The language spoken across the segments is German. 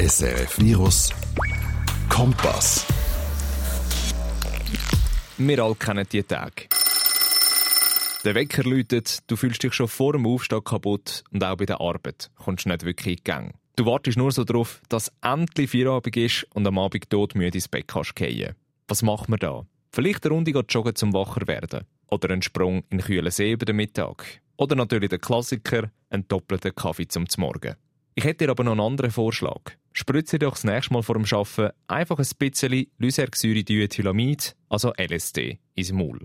SRF Virus Kompass. Wir alle kennen die Tage. Der Wecker läutet, du fühlst dich schon vor dem Aufstehen kaputt und auch bei der Arbeit kommst du nicht wirklich in Gang. Du wartest nur so darauf, dass endlich Feierabend ist und am Abend todmüde ins Bett kannst gehen. Was machen wir da? Vielleicht eine Runde joggen zum wacher werden. Oder einen Sprung in den kühlen See über den Mittag. Oder natürlich der Klassiker, einen doppelten Kaffee zum Morgen. Ich hätte dir aber noch einen anderen Vorschlag. Spritze doch das nächste Mal vor dem Arbeiten einfach ein bisschen Lysergsyridioethylamid, also LSD, ins Maul.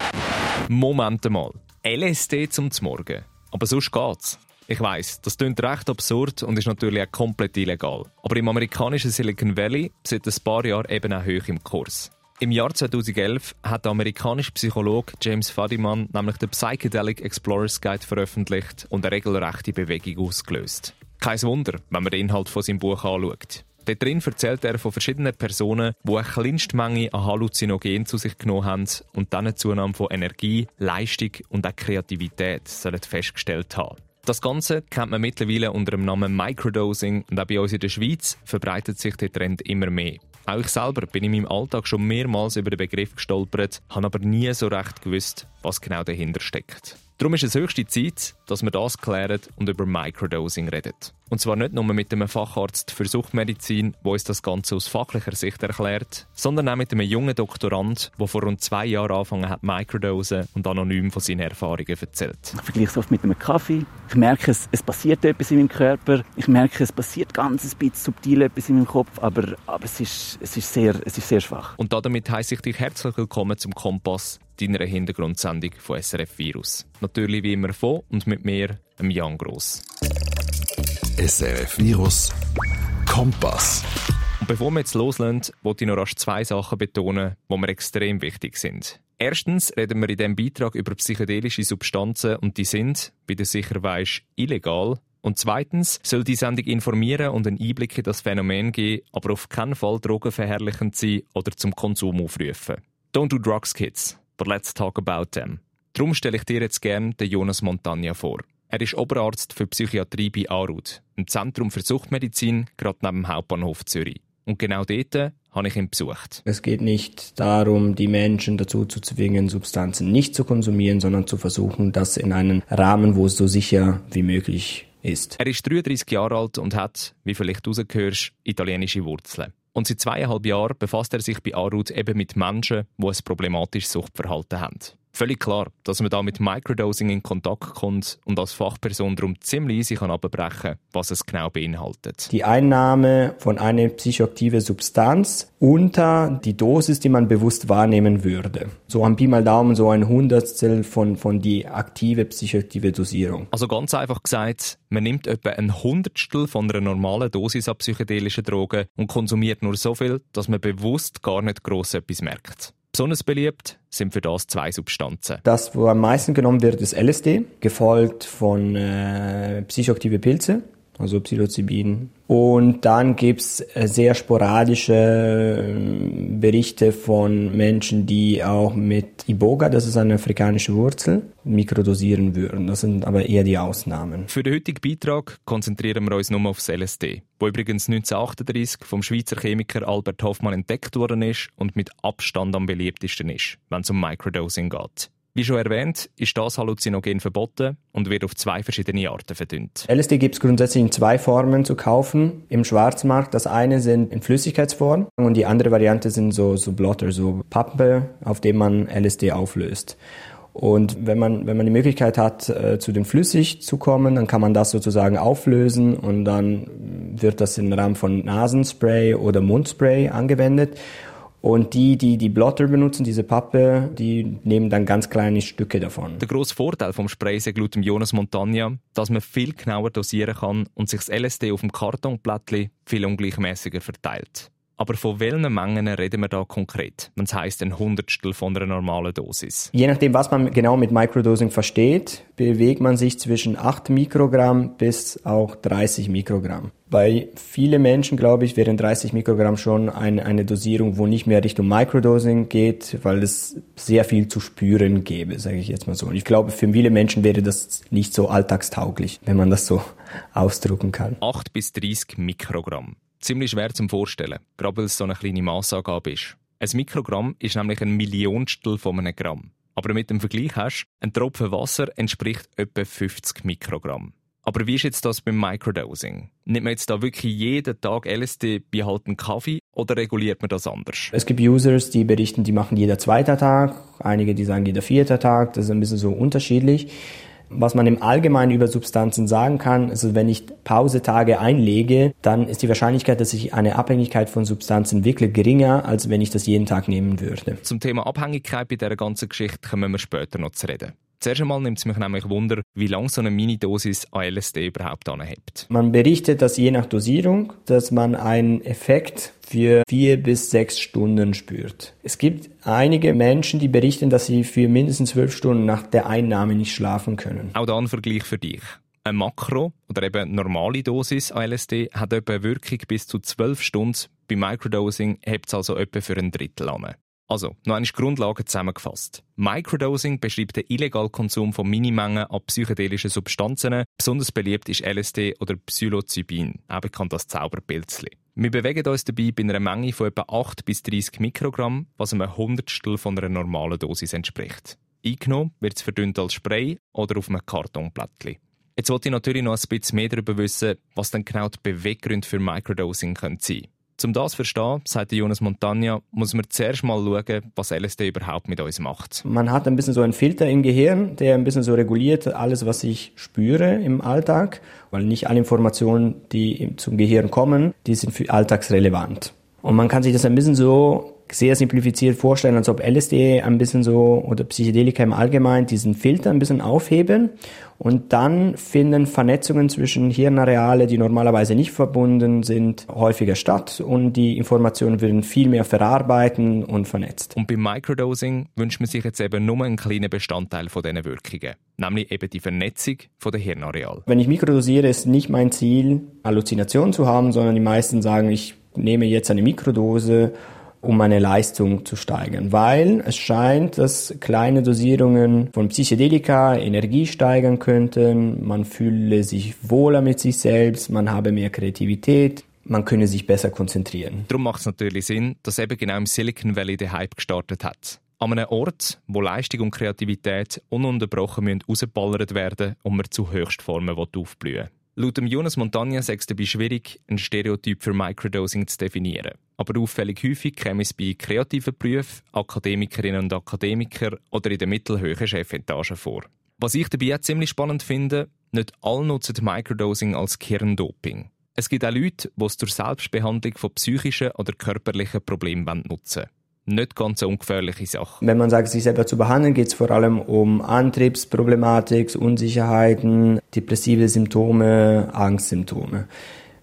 Moment mal. LSD zum Morgen. Aber sonst geht's. Ich weiss, das klingt recht absurd und ist natürlich auch komplett illegal. Aber im amerikanischen Silicon Valley seit ein paar Jahren eben auch hoch im Kurs. Im Jahr 2011 hat der amerikanische Psychologe James Fadiman nämlich den Psychedelic Explorers Guide veröffentlicht und eine regelrechte Bewegung ausgelöst. Kein Wunder, wenn man den Inhalt von seinem Buch anschaut. Dort drin erzählt er von verschiedenen Personen, die eine kleinste Menge an Halluzinogen zu sich genommen haben und dann eine Zunahme von Energie, Leistung und auch Kreativität festgestellt haben. Das Ganze kennt man mittlerweile unter dem Namen Microdosing und auch bei uns in der Schweiz verbreitet sich der Trend immer mehr. Auch ich selber bin in meinem Alltag schon mehrmals über den Begriff gestolpert, habe aber nie so recht gewusst, was genau dahinter steckt. Darum ist es höchste Zeit, dass wir das klären und über Microdosing reden. Und zwar nicht nur mit einem Facharzt für Suchtmedizin, der uns das Ganze aus fachlicher Sicht erklärt, sondern auch mit einem jungen Doktorand, der vor rund zwei Jahren angefangen hat, Microdosen und anonym von seinen Erfahrungen erzählt. Ich vergleiche es oft mit einem Kaffee. Ich merke, es, es passiert etwas in meinem Körper. Ich merke, es passiert ganz ein bisschen subtil etwas in meinem Kopf, aber, aber es, ist, es, ist sehr, es ist sehr schwach. Und damit heiße ich dich herzlich willkommen zum Kompass, deiner Hintergrundsendung von SRF Virus. Natürlich wie immer von und mit mir, Jan Gross. SRF Virus Kompass. Und bevor wir jetzt loslegen, wollte ich noch rasch zwei Sachen betonen, die mir extrem wichtig sind. Erstens reden wir in diesem Beitrag über psychedelische Substanzen und die sind, wie du sicher weißt, illegal. Und zweitens soll die Sendung informieren und einen Einblick in das Phänomen geben, aber auf keinen Fall drogenverherrlichend sein oder zum Konsum aufrufen. Don't do drugs, kids, but let's talk about them. Darum stelle ich dir jetzt gerne den Jonas Montagna vor. Er ist Oberarzt für Psychiatrie bei Arud, einem Zentrum für Suchtmedizin, gerade neben dem Hauptbahnhof Zürich. Und genau dort habe ich ihn besucht. Es geht nicht darum, die Menschen dazu zu zwingen, Substanzen nicht zu konsumieren, sondern zu versuchen, das in einen Rahmen, wo es so sicher wie möglich ist. Er ist 33 Jahre alt und hat, wie vielleicht rausgehörst, italienische Wurzeln. Und seit zweieinhalb Jahren befasst er sich bei Arud eben mit Menschen, die ein problematisches Suchtverhalten haben. Völlig klar, dass man da mit Microdosing in Kontakt kommt und als Fachperson darum ziemlich easy kann abbrechen kann, was es genau beinhaltet. Die Einnahme von einer psychoaktiven Substanz unter die Dosis, die man bewusst wahrnehmen würde. So ein Pi mal Daumen, so ein Hundertstel von, von die aktive psychoaktive Dosierung. Also ganz einfach gesagt, man nimmt etwa ein Hundertstel von einer normalen Dosis an psychedelischen Drogen und konsumiert nur so viel, dass man bewusst gar nicht gross etwas merkt. Besonders beliebt sind für das zwei Substanzen. Das, wo am meisten genommen wird, ist LSD, gefolgt von äh, psychoaktive Pilze, also Psilocybin. Und dann gibt's äh, sehr sporadische äh, Berichte von Menschen, die auch mit Iboga, das ist eine afrikanische Wurzel, mikrodosieren würden. Das sind aber eher die Ausnahmen. Für den heutigen Beitrag konzentrieren wir uns nur auf das LSD, wo übrigens 1938 vom Schweizer Chemiker Albert Hoffmann entdeckt worden ist und mit Abstand am beliebtesten ist, wenn es um Microdosing geht. Wie schon erwähnt, ist das Halluzinogen verboten und wird auf zwei verschiedene Arten verdünnt. LSD gibt es grundsätzlich in zwei Formen zu kaufen im Schwarzmarkt. Das eine sind in Flüssigkeitsform und die andere Variante sind so, so Blotter, so Pappe, auf dem man LSD auflöst. Und wenn man, wenn man die Möglichkeit hat, äh, zu dem Flüssig zu kommen, dann kann man das sozusagen auflösen und dann wird das im Rahmen von Nasenspray oder Mundspray angewendet. Und die, die die Blotter benutzen, diese Pappe, die nehmen dann ganz kleine Stücke davon. Der grosse Vorteil vom Spray sagt laut Jonas Montagna, dass man viel genauer dosieren kann und sich das LSD auf dem Kartonblättchen viel ungleichmäßiger verteilt. Aber von welchen Mengen reden wir da konkret, es heisst ein Hundertstel von einer normalen Dosis? Je nachdem, was man genau mit Microdosing versteht, bewegt man sich zwischen 8 Mikrogramm bis auch 30 Mikrogramm. Bei vielen Menschen, glaube ich, wären 30 Mikrogramm schon eine, eine Dosierung, wo nicht mehr Richtung Microdosing geht, weil es sehr viel zu spüren gäbe, sage ich jetzt mal so. Und ich glaube, für viele Menschen wäre das nicht so alltagstauglich, wenn man das so ausdrucken kann. 8 bis 30 Mikrogramm. Ziemlich schwer zum Vorstellen, gerade weil es so eine kleine Massangabe ist. Ein Mikrogramm ist nämlich ein Millionstel von einem Gramm. Aber mit dem Vergleich hast, ein Tropfen Wasser entspricht etwa 50 Mikrogramm. Aber wie ist jetzt das beim Microdosing? Nimmt man jetzt da wirklich jeden Tag LSD bei haltem Kaffee oder reguliert man das anders? Es gibt Users, die berichten, die machen jeder zweite Tag, einige, die sagen jeder vierte Tag, das ist ein bisschen so unterschiedlich. Was man im Allgemeinen über Substanzen sagen kann, ist, wenn ich Pausetage einlege, dann ist die Wahrscheinlichkeit, dass ich eine Abhängigkeit von Substanzen wirklich geringer, als wenn ich das jeden Tag nehmen würde. Zum Thema Abhängigkeit bei dieser ganzen Geschichte kommen wir später noch zu reden. Zuerst einmal nimmt es mich nämlich Wunder, wie lange so eine Minidosis an LSD überhaupt anhebt. Man berichtet, dass je nach Dosierung, dass man einen Effekt für vier bis sechs Stunden spürt. Es gibt einige Menschen, die berichten, dass sie für mindestens zwölf Stunden nach der Einnahme nicht schlafen können. Auch da ein Vergleich für dich. Ein Makro oder eben normale Dosis an LSD hat etwa eine Wirkung bis zu zwölf Stunden. Bei Microdosing hebt es also etwa für ein Drittel an. Also, noch eine Grundlage zusammengefasst. Microdosing beschreibt den illegalen Konsum von Minimengen an psychedelischen Substanzen. Besonders beliebt ist LSD oder Psilocybin, auch bekannt als Zauberpilzli. Wir bewegen uns dabei bei einer Menge von etwa 8 bis 30 Mikrogramm, was einem Hundertstel von einer normalen Dosis entspricht. Eingenommen wird es verdünnt als Spray oder auf einem Kartonblättchen. Jetzt wollte ich natürlich noch ein bisschen mehr darüber wissen, was dann genau die Beweggründe für Microdosing sein können. Um das zu verstehen, sagt Jonas Montagna, muss man zuerst mal schauen, was LSD überhaupt mit uns macht. Man hat ein bisschen so einen Filter im Gehirn, der ein bisschen so reguliert alles, was ich spüre im Alltag, weil nicht alle Informationen, die zum Gehirn kommen, die sind für alltagsrelevant. Und man kann sich das ein bisschen so sehr simplifiziert vorstellen, als ob LSD ein bisschen so oder Psychedelika im Allgemeinen diesen Filter ein bisschen aufheben und dann finden Vernetzungen zwischen Hirnareale, die normalerweise nicht verbunden sind, häufiger statt und die Informationen werden viel mehr verarbeiten und vernetzt. Und beim Microdosing wünscht man sich jetzt eben nur einen kleinen Bestandteil von diesen Wirkungen, nämlich eben die Vernetzung von der Hirnareal. Wenn ich mikrodosiere, ist nicht mein Ziel, Halluzinationen zu haben, sondern die meisten sagen, ich nehme jetzt eine Mikrodose um meine Leistung zu steigern, weil es scheint, dass kleine Dosierungen von Psychedelika Energie steigern könnten, man fühle sich wohler mit sich selbst, man habe mehr Kreativität, man könne sich besser konzentrieren. Darum macht es natürlich Sinn, dass eben genau im Silicon Valley der Hype gestartet hat. An einem Ort, wo Leistung und Kreativität ununterbrochen rausgeballert werden und man zu Höchstformen aufblühen will. Laut Jonas Montagna sei es dabei schwierig, ein Stereotyp für Microdosing zu definieren. Aber auffällig häufig käme es bei kreativen Berufen, Akademikerinnen und Akademikern oder in der mittelhöheren Chefetage vor. Was ich dabei auch ziemlich spannend finde, nicht alle nutzen Microdosing als Kirndoping. Es gibt auch Leute, die es zur Selbstbehandlung von psychischen oder körperlichen Problemen nutzen nicht ganz eine ungefährliche Sache. Wenn man sagt, sich selber zu behandeln, geht es vor allem um Antriebsproblematik, Unsicherheiten, depressive Symptome, Angstsymptome.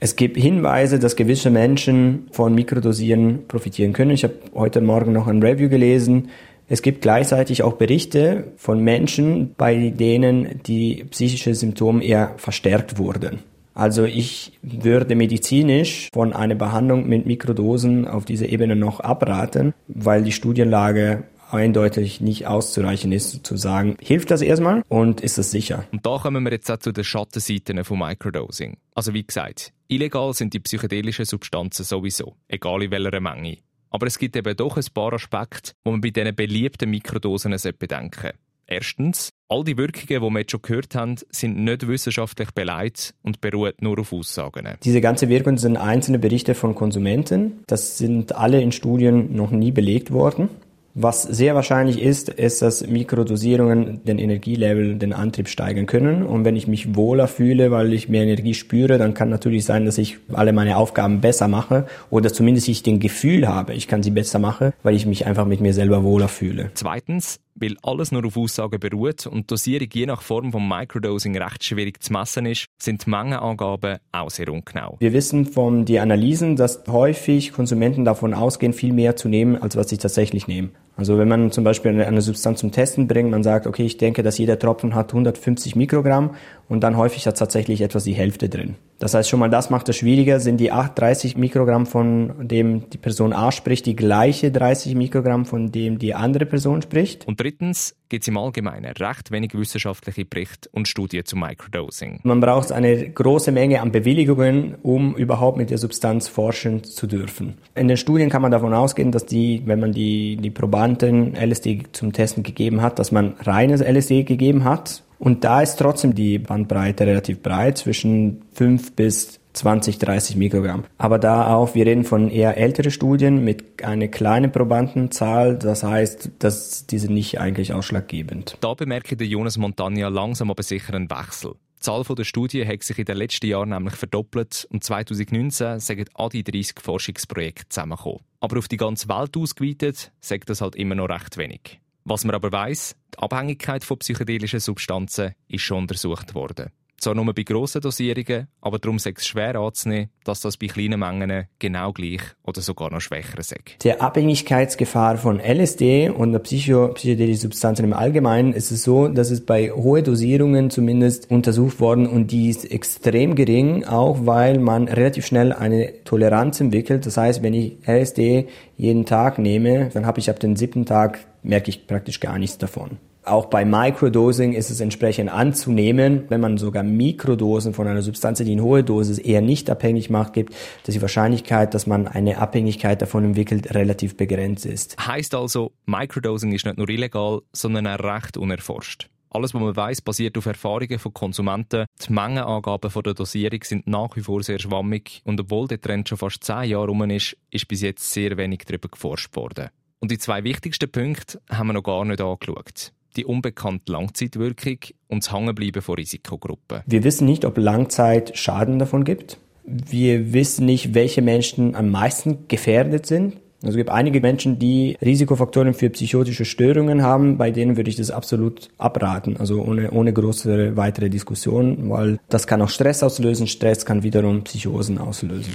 Es gibt Hinweise, dass gewisse Menschen von Mikrodosieren profitieren können. Ich habe heute Morgen noch ein Review gelesen. Es gibt gleichzeitig auch Berichte von Menschen, bei denen die psychischen Symptome eher verstärkt wurden. Also ich würde medizinisch von einer Behandlung mit Mikrodosen auf dieser Ebene noch abraten, weil die Studienlage eindeutig nicht auszureichen ist, zu sagen, hilft das erstmal und ist es sicher. Und da kommen wir jetzt auch zu den Schattenseiten von Microdosing. Also wie gesagt, illegal sind die psychedelischen Substanzen sowieso, egal in welcher Menge. Aber es gibt eben doch ein paar Aspekte, wo man bei diesen beliebten Mikrodosen bedenken sollte. Erstens, all die Wirkungen, die wir jetzt schon gehört haben, sind nicht wissenschaftlich beleidigt und beruhen nur auf Aussagen. Diese ganze Wirkung sind einzelne Berichte von Konsumenten. Das sind alle in Studien noch nie belegt worden. Was sehr wahrscheinlich ist, ist, dass Mikrodosierungen den Energielevel, den Antrieb steigern können. Und wenn ich mich wohler fühle, weil ich mehr Energie spüre, dann kann natürlich sein, dass ich alle meine Aufgaben besser mache oder zumindest ich den Gefühl habe, ich kann sie besser machen, weil ich mich einfach mit mir selber wohler fühle. Zweitens, weil alles nur auf Aussagen beruht und Dosierung je nach Form von Microdosing recht schwierig zu messen ist, sind die Mengenangaben auch sehr ungenau. Wir wissen von den Analysen, dass häufig Konsumenten davon ausgehen, viel mehr zu nehmen, als was sie tatsächlich nehmen. Also wenn man zum Beispiel eine, Substanz zum Testen bringt, man sagt, okay, ich denke, dass jeder Tropfen hat 150 Mikrogramm und dann häufig hat tatsächlich etwas die Hälfte drin. Das heißt schon mal, das macht es schwieriger. Sind die 8, 30 Mikrogramm, von dem die Person A spricht, die gleiche 30 Mikrogramm, von dem die andere Person spricht? Und drittens, gibt es im Allgemeinen recht wenig wissenschaftliche Berichte und Studien zum Microdosing. Man braucht eine große Menge an Bewilligungen, um überhaupt mit der Substanz forschen zu dürfen. In den Studien kann man davon ausgehen, dass die, wenn man die, die Probanden LSD zum Testen gegeben hat, dass man reines LSD gegeben hat. Und da ist trotzdem die Bandbreite relativ breit, zwischen 5 bis 20, 30 Mikrogramm. Aber da auch, wir reden von eher ältere Studien mit einer kleinen Probandenzahl. Das heißt, dass diese nicht eigentlich ausschlaggebend. Da bemerkt der Jonas Montagna langsam aber sicher einen Wechsel. Die Zahl der Studien hat sich in den letzten Jahren nämlich verdoppelt und 2019 sind an die 30 Forschungsprojekte zusammengekommen. Aber auf die ganze Welt ausgeweitet, sagt das halt immer noch recht wenig. Was man aber weiß, die Abhängigkeit von psychedelischen Substanzen ist schon untersucht worden. Zwar nur bei grossen Dosierungen, aber darum ist es schwer anzunehmen, dass das bei kleinen Mengen genau gleich oder sogar noch schwächer ist. Die Abhängigkeitsgefahr von LSD und Psycho psychedelischen Substanzen im Allgemeinen ist es so, dass es bei hohen Dosierungen zumindest untersucht worden und die ist extrem gering, auch weil man relativ schnell eine Toleranz entwickelt. Das heißt, wenn ich LSD jeden Tag nehme, dann habe ich ab dem siebten Tag merke ich praktisch gar nichts davon. Auch bei Microdosing ist es entsprechend anzunehmen, wenn man sogar Mikrodosen von einer Substanz, die in hohe Dosis eher nicht abhängig macht, gibt, dass die Wahrscheinlichkeit, dass man eine Abhängigkeit davon entwickelt, relativ begrenzt ist. Heißt also, Microdosing ist nicht nur illegal, sondern auch recht unerforscht. Alles, was man weiß, basiert auf Erfahrungen von Konsumenten. Die Mengenangaben von der Dosierung sind nach wie vor sehr schwammig und obwohl der Trend schon fast zehn Jahre rum ist, ist bis jetzt sehr wenig darüber geforscht worden. Und die zwei wichtigsten Punkte haben wir noch gar nicht angeschaut die unbekannte Langzeitwirkung und das Hangenbleiben von Risikogruppen. Wir wissen nicht, ob Langzeit Schaden davon gibt. Wir wissen nicht, welche Menschen am meisten gefährdet sind. Also es gibt einige Menschen, die Risikofaktoren für psychotische Störungen haben, bei denen würde ich das absolut abraten, also ohne, ohne größere weitere Diskussion, weil das kann auch Stress auslösen, Stress kann wiederum Psychosen auslösen.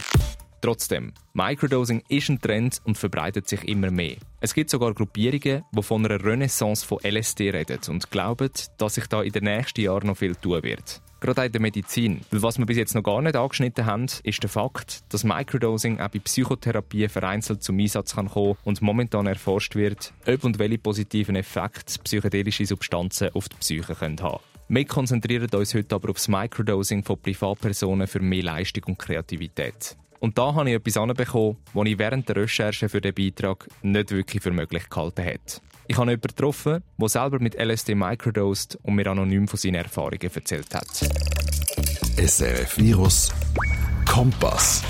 Trotzdem, Microdosing ist ein Trend und verbreitet sich immer mehr. Es gibt sogar Gruppierungen, die von einer Renaissance von LSD reden und glauben, dass sich da in den nächsten Jahren noch viel tun wird. Gerade auch in der Medizin. Weil was wir bis jetzt noch gar nicht angeschnitten haben, ist der Fakt, dass Microdosing auch bei Psychotherapie vereinzelt zum Einsatz kann kommen und momentan erforscht wird, ob und welche positiven Effekte psychedelische Substanzen auf die Psyche können haben wir konzentrieren uns heute aber auf das Microdosing von Privatpersonen für mehr Leistung und Kreativität. Und da habe ich etwas anbekommen, was ich während der Recherche für den Beitrag nicht wirklich für möglich gehalten habe. Ich habe jemanden getroffen, der selber mit LSD microdosed und mir anonym von seinen Erfahrungen erzählt hat. SRF Virus Kompass.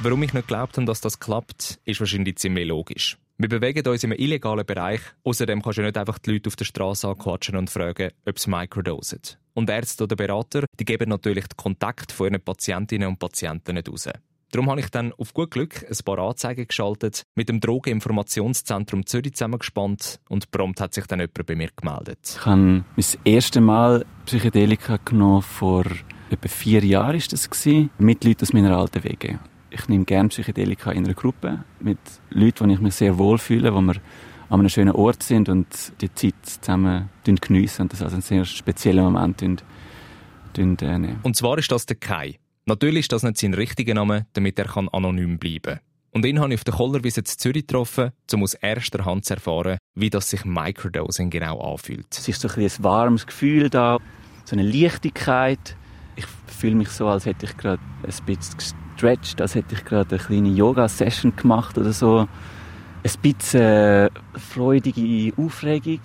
Warum ich nicht geglaubt habe, dass das klappt, ist wahrscheinlich ziemlich logisch. Wir bewegen uns im illegalen Bereich. Außerdem kannst du nicht einfach die Leute auf der Straße anquatschen und fragen, ob sie microdosen. Und Ärzte oder Berater, die geben natürlich den Kontakt von ihren Patientinnen und Patienten nicht raus. Darum habe ich dann auf gut Glück ein paar Anzeigen geschaltet, mit dem Drogeninformationszentrum Zürich zusammengespannt und prompt hat sich dann jemand bei mir gemeldet. Ich habe mein erstes Mal Psychedelika genommen vor etwa vier Jahren ist das gewesen, mit Leuten aus meiner alten Wege. Ich nehme gerne Psychedelika in einer Gruppe mit Leuten, wo ich mich sehr wohl fühle, wo wir an einem schönen Ort sind und die Zeit zusammen geniessen und das als einen sehr speziellen Moment nehmen. Und zwar ist das der Kai. Natürlich ist das nicht sein richtiger Name, damit er anonym bleiben kann. Und ihn habe ich auf der Kollerwiese in Zürich getroffen, um aus erster Hand zu erfahren, wie das sich Microdosing genau anfühlt. Es ist so ein, ein warmes Gefühl da, so eine Leichtigkeit. Ich fühle mich so, als hätte ich gerade ein bisschen gestretched, als hätte ich gerade eine kleine Yoga-Session gemacht oder so. Ein bisschen äh, freudige Aufregung.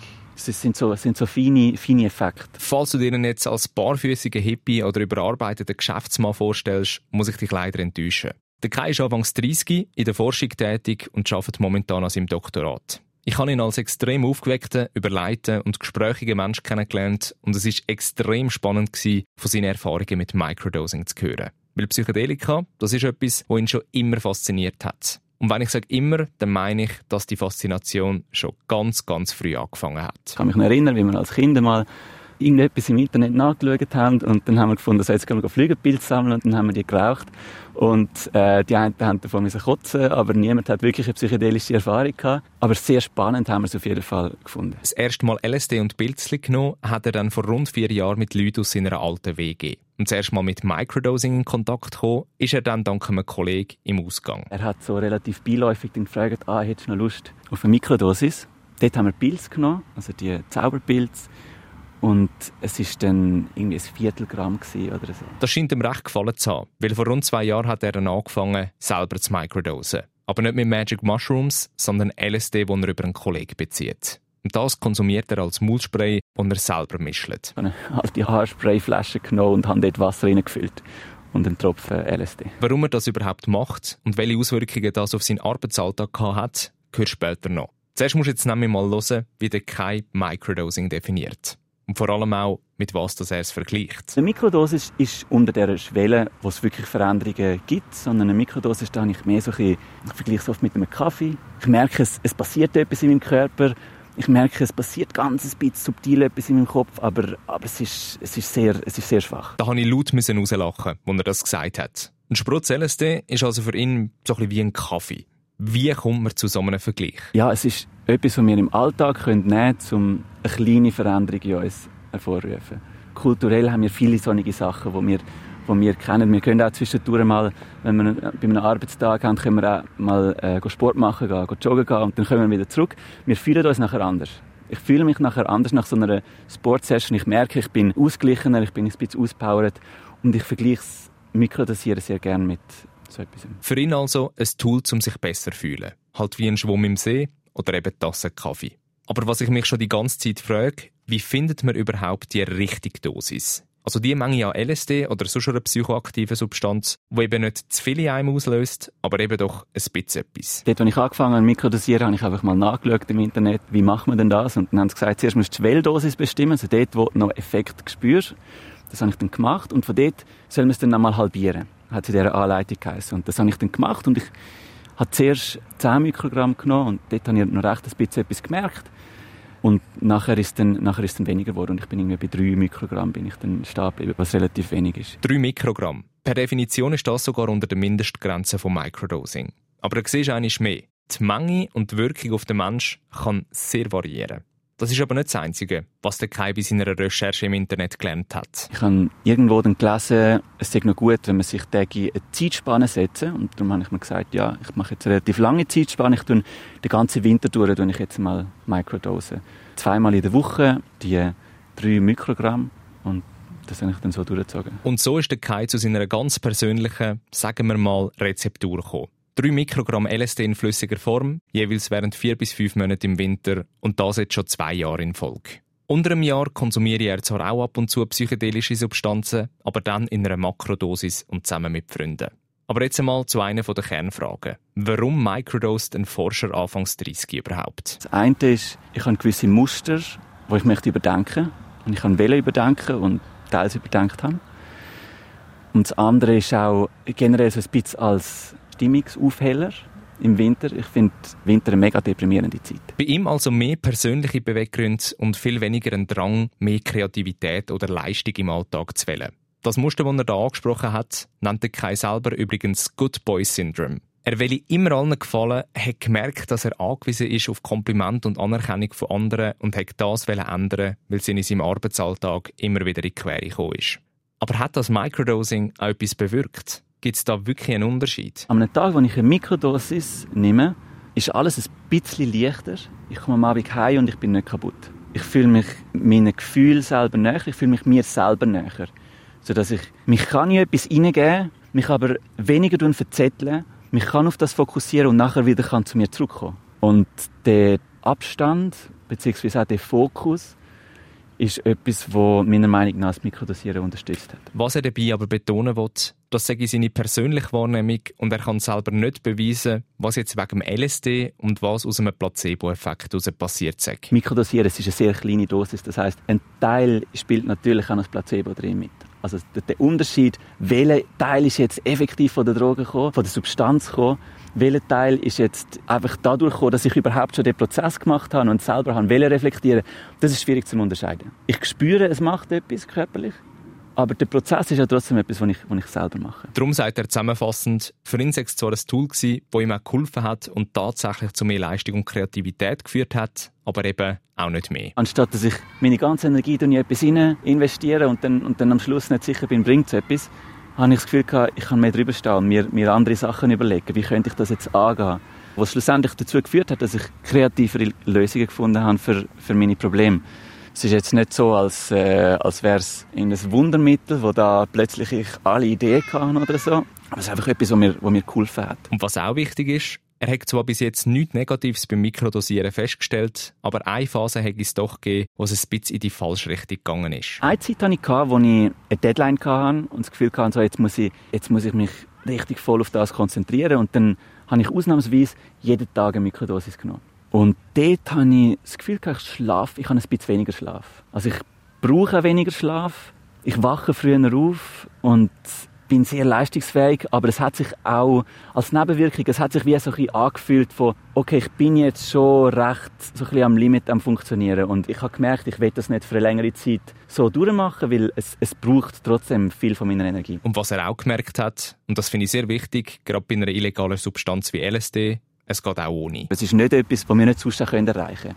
Es sind so, sind so feine, feine Effekte. Falls du dir jetzt als barfüßiger Hippie oder überarbeiteter Geschäftsmann vorstellst, muss ich dich leider enttäuschen. Der Kai ist anfangs 30, in der Forschung tätig und arbeitet momentan an seinem Doktorat. Ich habe ihn als extrem aufgeweckten, überleiten und gesprächigen Mensch kennengelernt und es ist extrem spannend gewesen, von seinen Erfahrungen mit Microdosing zu hören. Weil Psychedelika, das ist etwas, was ihn schon immer fasziniert hat. Und wenn ich sage immer, dann meine ich, dass die Faszination schon ganz, ganz früh angefangen hat. Ich kann mich noch erinnern, wie wir als Kinder mal irgendetwas im Internet nachgeschaut haben und dann haben wir gefunden, so jetzt können wir Flügelpilze sammeln und dann haben wir die geraucht und äh, die einen haben davon müssen kotzen, aber niemand hat wirklich eine psychedelische Erfahrung gehabt. Aber sehr spannend haben wir es auf jeden Fall gefunden. Das erste Mal LSD und Pilzli genommen hat er dann vor rund vier Jahren mit Leuten aus seiner alten WG. Und das erste Mal mit Microdosing in Kontakt gekommen, ist er dann dank einem Kollegen im Ausgang. Er hat so relativ beiläufig gefragt, ah, hättest du noch Lust auf eine Mikrodosis? dort haben wir Pilze genommen, also die Zauberpilze. Und es war dann irgendwie ein Viertelgramm oder so. Das scheint ihm recht gefallen zu haben, weil vor rund zwei Jahren hat er dann angefangen, selber zu microdosen. Aber nicht mit Magic Mushrooms, sondern LSD, das er über einen Kollegen bezieht. Und das konsumiert er als Maulspray, das er selber mischt. Ich habe eine alte Haarsprayflasche genommen und habe dort Wasser reingefüllt und einen Tropfen LSD. Warum er das überhaupt macht und welche Auswirkungen das auf seinen Arbeitsalltag hat, hört später noch. Zuerst musst du jetzt nämlich mal hören, wie der Kai Microdosing definiert. Und vor allem auch, mit was das er es vergleicht. Eine Mikrodosis ist unter der Schwelle, wo es wirklich Veränderungen gibt, sondern eine Mikrodosis, da habe ich mehr so ein bisschen, ich vergleiche es oft mit einem Kaffee. Ich merke, es, es passiert etwas in meinem Körper, ich merke, es passiert ganz ein bisschen subtil etwas in meinem Kopf, aber, aber es, ist, es, ist sehr, es ist sehr schwach. Da musste ich laut rauslachen, als er das gesagt hat. Ein Sprutz LSD ist also für ihn so ein bisschen wie ein Kaffee. Wie kommt man zu so einem Vergleich? Ja, es ist etwas, was wir im Alltag nehmen können, um eine kleine Veränderung in uns hervorzurufen. Kulturell haben wir viele solche Sachen, die wir die wir kennen. Wir können auch zwischendurch mal, wenn wir bei einem Arbeitstag haben, können wir auch mal äh, Sport machen, gehen, gehen joggen gehen und dann kommen wir wieder zurück. Wir fühlen uns nachher anders. Ich fühle mich nachher anders nach so einer Sportsession. Ich merke, ich bin ausgeglichener, ich bin ein bisschen auspowert und ich vergleiche das Mikrodosieren sehr gerne mit so etwas. Für ihn also ein Tool, um sich besser zu fühlen. Halt wie ein Schwumm im See oder eben Tasse Kaffee. Aber was ich mich schon die ganze Zeit frage, wie findet man überhaupt die richtige Dosis? Also die Menge an LSD oder sonst einer psychoaktiven Substanz, die eben nicht zu viele einem auslöst, aber eben doch ein bisschen etwas. Dort, als ich angefangen habe, Mikrodosieren, habe ich einfach mal nachgeschaut im Internet, wie macht man denn das? Und dann haben sie gesagt, zuerst musst du die Schwelldosis bestimmen, also dort, wo du noch Effekt spürst. Das habe ich dann gemacht und von dort soll man es dann einmal halbieren. Hat sie dieser Anleitung geheißen. Und das habe ich dann gemacht und ich habe zuerst 10 Mikrogramm genommen und dort habe ich noch recht ein bisschen etwas gemerkt. Und nachher ist dann, nachher ist dann weniger geworden. Und ich bin irgendwie bei 3 Mikrogramm bin ich dann stehen was relativ wenig ist. 3 Mikrogramm. Per Definition ist das sogar unter der Mindestgrenze vom Microdosing. Aber da siehst du eigentlich mehr. Die Menge und die Wirkung auf den Mensch kann sehr variieren. Das ist aber nicht das Einzige, was der Kai bei seiner Recherche im Internet gelernt hat. Ich habe irgendwo dann gelesen, es sei noch gut, wenn man sich täglich eine Zeitspanne setzt. Und darum habe ich mir gesagt, ja, ich mache jetzt eine relativ lange Zeitspanne. Ich tue den ganzen Winter durch, tue ich jetzt mal Microdosen. Zweimal in der Woche, die drei Mikrogramm. Und das habe ich dann so durchgezogen. Und so ist der Kai zu seiner ganz persönlichen, sagen wir mal, Rezeptur gekommen. 3 Mikrogramm LSD in flüssiger Form, jeweils während vier bis fünf Monate im Winter und das jetzt schon zwei Jahre in Folge. Unter einem Jahr konsumiere er zwar auch ab und zu psychedelische Substanzen, aber dann in einer Makrodosis und zusammen mit Freunden. Aber jetzt einmal zu einer der Kernfragen. Warum microdosed ein Forscher anfangs 30 überhaupt? Das eine ist, ich habe gewisse Muster, die ich möchte überdenken und ich Welle überdenken und teils überdenkt haben. Und das andere ist auch generell so ein bisschen als Stimmungsaufheller im Winter. Ich finde Winter eine mega deprimierende Zeit. Bei ihm also mehr persönliche Beweggründe und viel weniger ein Drang, mehr Kreativität oder Leistung im Alltag zu wählen. Das Muster, das er da angesprochen hat, nannte Kai selber übrigens Good Boy Syndrome. Er will immer allen gefallen, hat gemerkt, dass er angewiesen ist auf Kompliment und Anerkennung von anderen und hat das ändern, weil es in seinem Arbeitsalltag immer wieder in die Quere gekommen ist. Aber hat das Microdosing auch etwas bewirkt? Gibt es da wirklich einen Unterschied? Am Tag, wo ich eine Mikrodosis nehme, ist alles ein bisschen leichter. Ich komme am Abend heim und ich bin nicht kaputt. Ich fühle mich meinen Gefühlen selber näher, ich fühle mich mir selber näher. Sodass ich mich kann in etwas hineingeben, mich aber weniger verzetteln, mich kann auf das fokussieren und nachher wieder kann zu mir zurückkommen. Und der Abstand, beziehungsweise auch der Fokus, ist etwas, was meiner Meinung nach das Mikrodosieren unterstützt hat. Was er dabei aber betonen will, das sage seine persönliche Wahrnehmung und er kann selber nicht beweisen, was jetzt wegen dem LSD und was aus einem Placebo-Effekt passiert ist. Mikrodosieren ist eine sehr kleine Dosis, das heißt, ein Teil spielt natürlich auch das Placebo drin mit. Also der Unterschied, welcher Teil ist jetzt effektiv von der Droge gekommen, von der Substanz gekommen, welcher Teil ist jetzt einfach dadurch gekommen, dass ich überhaupt schon den Prozess gemacht habe und selber habe reflektieren das ist schwierig zu unterscheiden. Ich spüre, es macht etwas körperlich, aber der Prozess ist ja trotzdem etwas, was ich, was ich selber mache. Darum sagt er zusammenfassend, für ihn es zwar ein Tool, das ihm auch geholfen hat und tatsächlich zu mehr Leistung und Kreativität geführt hat, aber eben auch nicht mehr. Anstatt dass ich meine ganze Energie in etwas investiere und dann, und dann am Schluss nicht sicher bin, bringt es etwas, habe ich das Gefühl gehabt, ich kann mehr drüber stehen und mir, mir andere Sachen überlegen. Wie könnte ich das jetzt angehen? Was schlussendlich dazu geführt hat, dass ich kreativere Lösungen gefunden habe für, für meine Probleme. Es ist jetzt nicht so, als, äh, als wäre es ein Wundermittel, wo da plötzlich ich alle Ideen hatte oder so. Aber es ist einfach etwas, was mir, was mir geholfen hat. Und was auch wichtig ist, er hat zwar bis jetzt nichts Negatives beim Mikrodosieren festgestellt, aber eine Phase hat es doch gegeben, wo es ein bisschen in die falsche Richtung gegangen ist. Eine Zeit hatte ich, wo ich eine Deadline hatte und das Gefühl hatte, so, jetzt, muss ich, jetzt muss ich mich richtig voll auf das konzentrieren. Und dann habe ich ausnahmsweise jeden Tag eine Mikrodosis genommen. Und dort habe ich das Gefühl, ich schlafe, ich habe ein bisschen weniger Schlaf. Also ich brauche weniger Schlaf, ich wache früher auf und bin sehr leistungsfähig, aber es hat sich auch als Nebenwirkung, es hat sich wie so ein angefühlt von, okay, ich bin jetzt schon recht so ein bisschen am Limit am funktionieren und ich habe gemerkt, ich will das nicht für eine längere Zeit so durchmachen, weil es, es braucht trotzdem viel von meiner Energie. Und was er auch gemerkt hat, und das finde ich sehr wichtig, gerade bei einer illegalen Substanz wie LSD, es geht auch ohne. Es ist nicht etwas, was wir nicht sonst erreichen können.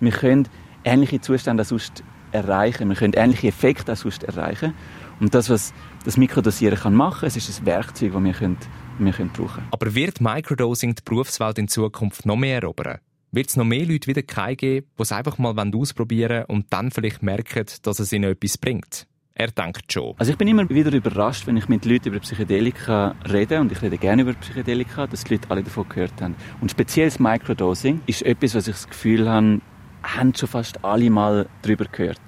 Wir können ähnliche Zustände sonst erreichen, wir können ähnliche Effekte sonst erreichen. Und das, was das Mikrodosieren kann machen, es ist ein Werkzeug, das wir, können, wir können brauchen können. Aber wird Microdosing die Berufswelt in Zukunft noch mehr erobern? Wird es noch mehr Leute wieder geben, die es einfach mal ausprobieren wollen und dann vielleicht merken, dass es ihnen etwas bringt? Er denkt schon. Also ich bin immer wieder überrascht, wenn ich mit Leuten über Psychedelika rede, und ich rede gerne über Psychedelika, dass die Leute alle davon gehört haben. Und speziell das Microdosing ist etwas, was ich das Gefühl habe, haben schon fast alle mal darüber gehört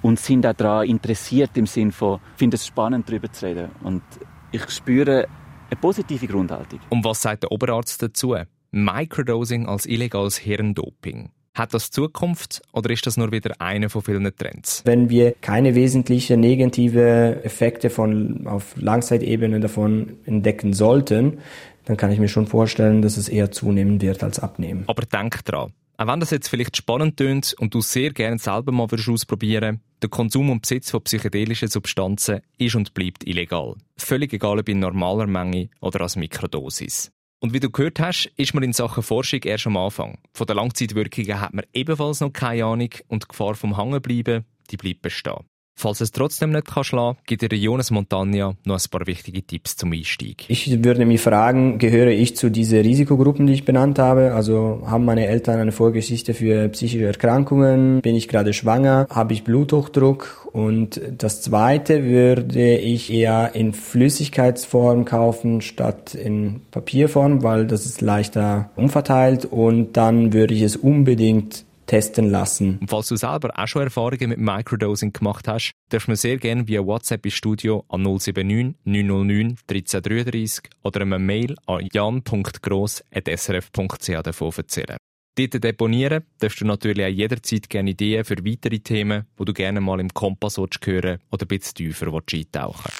und sind auch daran interessiert im Sinne von, finde es spannend, darüber zu reden. Und ich spüre eine positive Grundhaltung. Und was sagt der Oberarzt dazu? Microdosing als illegales Hirndoping. Hat das Zukunft oder ist das nur wieder einer von vielen Trends? Wenn wir keine wesentlichen negative Effekte von, auf Langzeitebene davon entdecken sollten, dann kann ich mir schon vorstellen, dass es eher zunehmen wird als abnehmen. Aber denk dran, auch wenn das jetzt vielleicht spannend tönt und du sehr gerne selber mal ausprobieren der Konsum und Besitz von psychedelischen Substanzen ist und bleibt illegal. Völlig egal ob in normaler Menge oder als Mikrodosis. Und wie du gehört hast, ist man in Sachen Forschung erst am Anfang. Von den Langzeitwirkungen hat man ebenfalls noch keine Ahnung und die Gefahr vom Hangenbleiben, die bleibt bestehen. Falls es trotzdem nicht kann schlagen, gibt dir Jonas Montagna noch ein paar wichtige Tipps zum Einstieg. Ich würde mich fragen, gehöre ich zu diesen Risikogruppen, die ich benannt habe? Also haben meine Eltern eine Vorgeschichte für psychische Erkrankungen? Bin ich gerade schwanger? Habe ich Bluthochdruck? Und das zweite würde ich eher in Flüssigkeitsform kaufen statt in Papierform, weil das ist leichter umverteilt. Und dann würde ich es unbedingt testen lassen. Und falls du selber auch schon Erfahrungen mit Microdosing gemacht hast, darfst du mir sehr gerne via WhatsApp ins Studio an 079 909 1333 oder eine Mail an jan.gross.srf.ch davon erzählen. Dort deponieren darfst du natürlich auch jederzeit gerne Ideen für weitere Themen, wo du gerne mal im Kompass hören oder ein bisschen tiefer eintauchen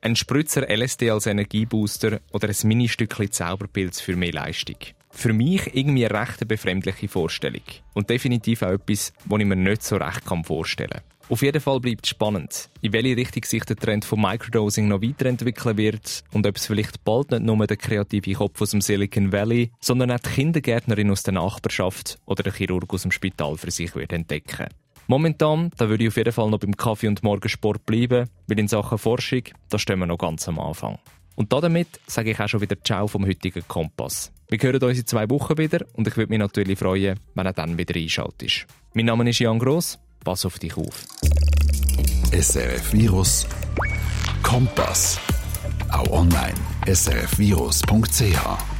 Ein Spritzer LSD als Energiebooster oder ein Ministückchen Zauberpilz für mehr Leistung für mich irgendwie eine recht befremdliche Vorstellung. Und definitiv auch etwas, was ich mir nicht so recht vorstellen kann. Auf jeden Fall bleibt spannend, in welche Richtung sich der Trend von Microdosing noch weiterentwickeln wird und ob es vielleicht bald nicht nur der kreative Kopf aus dem Silicon Valley, sondern auch die Kindergärtnerin aus der Nachbarschaft oder der Chirurg aus dem Spital für sich wird entdecken. Momentan, da würde ich auf jeden Fall noch beim Kaffee und Morgensport bleiben, weil in Sachen Forschung, da stehen wir noch ganz am Anfang. Und damit sage ich auch schon wieder Ciao vom heutigen Kompass. Wir hören uns in zwei Wochen wieder und ich würde mich natürlich freuen, wenn er dann wieder einschaltet. Mein Name ist Jan Gross, pass auf dich auf. SRF Virus Kompass. Auch online srfvirus.ch